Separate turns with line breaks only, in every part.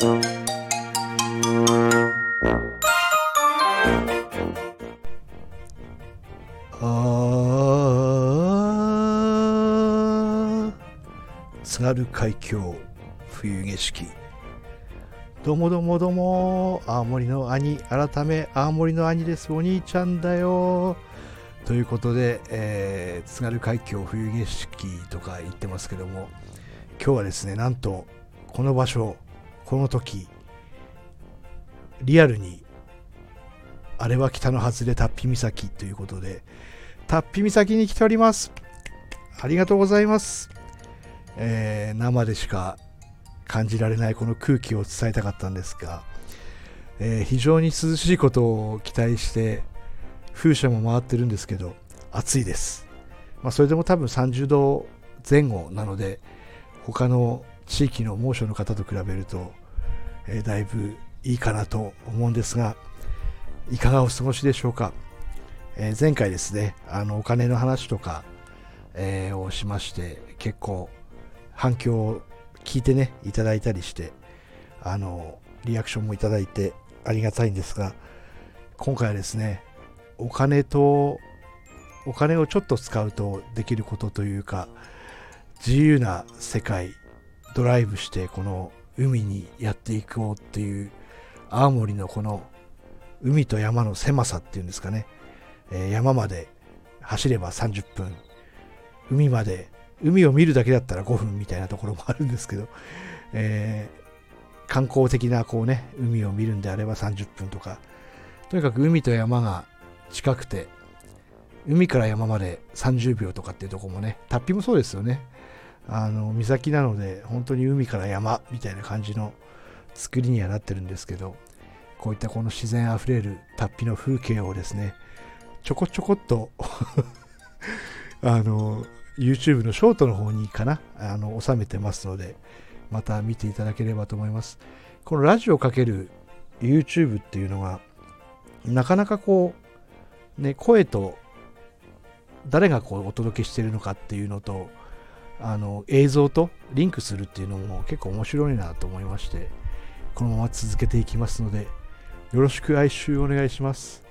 あ津軽海峡冬景色。どうもどうもどうも青森の兄改め青森の兄ですお兄ちゃんだよ。ということで、えー津軽海峡冬景色とか言ってますけども今日はですねなんとこの場所この時リアルにあれは北の外れタッピ岬ということでタッピ岬に来ております。ありがとうございます、えー生でしか感じられないこの空気を伝えたかったんですが、えー非常に涼しいことを期待して風車も回ってるんですけど暑いです、まあ、それでも多分30度前後なので他の地域の猛暑の方と比べると、えだいぶいいかなと思うんですがいかがお過ごしでしょうか、え前回ですねあのお金の話とか、えをしまして結構反響を聞いてねいただいたりしてあのリアクションもいただいてありがたいんですが今回はですねお金とお金をちょっと使うとできることというか自由な世界ドライブしてこの海にやっていこうっていう青森のこの海と山の狭さっていうんですかね、えー山まで走れば30分。海まで海を見るだけだったら5分みたいなところもあるんですけど、えー観光的なこうね海を見るんであれば30分とか。とにかく海と山が近くて海から山まで30秒とかっていうとこもねタッピもそうですよね。あの岬なので本当に海から山みたいな感じの作りにはなってるんですけどこういったこの自然あふれるタッピの風景をですねちょこちょこっと あの YouTube のショートの方にかなあの収めてますのでまた見ていただければと思います。このラジオかける YouTube っていうのがなかなかこうね声と誰がこうお届けしてるのかっていうのとあの映像とリンクするっていうのも結構面白いなと思いましてこのまま続けていきますのでよろしく哀愁お願いします。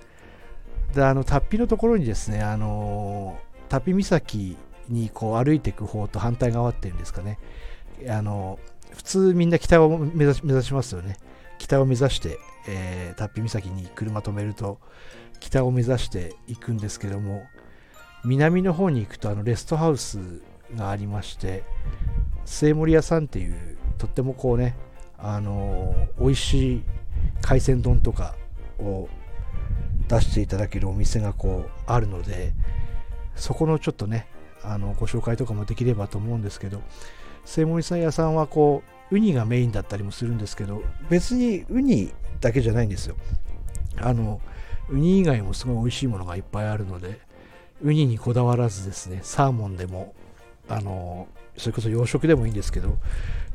であのタッピのところにですねあのタッピ岬にこう歩いていく方と反対側っていうんですかね。あの普通みんな北を目指し目指しますよね。北を目指して、えー、タッピ岬に車止めると北を目指していくんですけども南の方に行くとあのレストハウスがありまして末森屋さんっていうとってもこうねあの美味しい海鮮丼とかを出していただけるお店がこうあるのでそこのちょっとねあのご紹介とかもできればと思うんですけど末森さん屋さんはこうウニがメインだったりもするんですけど別にウニだけじゃないんですよ。あのウニ以外もすごい美味しいものがいっぱいあるのでウニにこだわらずですねサーモンでもあのそれこそ洋食でもいいんですけど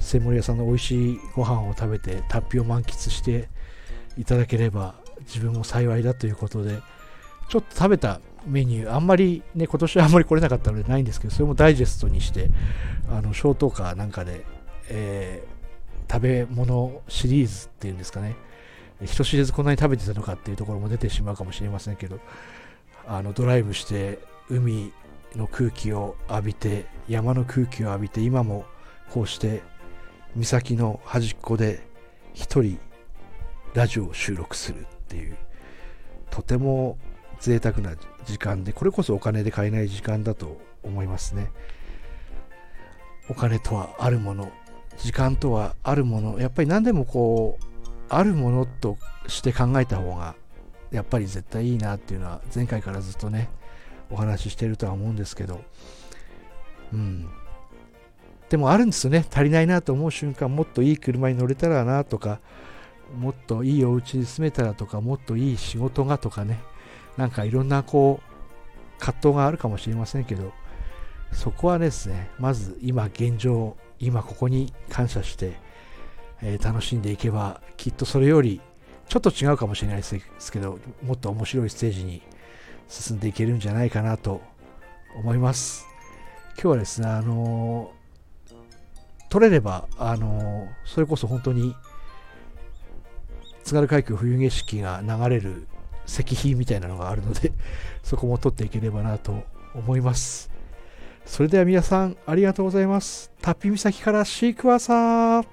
末森屋さんの美味しいご飯を食べてタッピを満喫していただければ自分も幸いだということでちょっと食べたメニューあんまりね今年はあんまり来れなかったのでないんですけどそれもダイジェストにしてあのショートカーなんかで、えー食べ物シリーズっていうんですかね。人知れずこんなに食べてたのかっていうところも出てしまうかもしれませんけどあのドライブして海の空気を浴びて山の空気を浴びて今もこうして岬の端っこで一人ラジオを収録するっていうとても贅沢な時間でこれこそお金で買えない時間だと思いますね。お金とはあるもの時間とはあるものやっぱり何でもこうあるものとして考えた方がやっぱり絶対いいなっていうのは前回からずっとねお話ししてるとは思うんですけど。うん。でもあるんですよね。足りないなと思う瞬間もっといい車に乗れたらなとかもっといいお家に住めたらとかもっといい仕事がとかね。なんかいろんなこう葛藤があるかもしれませんけど。そこはですねまず今現状今ここに感謝して、えー楽しんでいけばきっとそれよりちょっと違うかもしれないですけどもっと面白いステージに進んでいけるんじゃないかなと思います今日はですねあの取れればあのそれこそ本当に津軽海峡冬景色が流れる石碑みたいなのがあるので、そこも撮っていければなと思います。それでは皆さん、ありがとうございます。タッピ岬からシークワーサー